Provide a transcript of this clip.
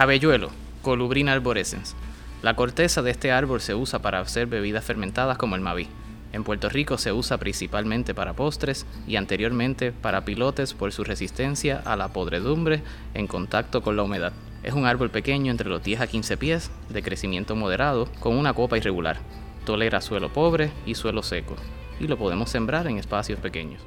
Abelluelo, Colubrina arborescens. La corteza de este árbol se usa para hacer bebidas fermentadas como el maví. En Puerto Rico se usa principalmente para postres y anteriormente para pilotes por su resistencia a la podredumbre en contacto con la humedad. Es un árbol pequeño entre los 10 a 15 pies, de crecimiento moderado, con una copa irregular. Tolera suelo pobre y suelo seco, y lo podemos sembrar en espacios pequeños.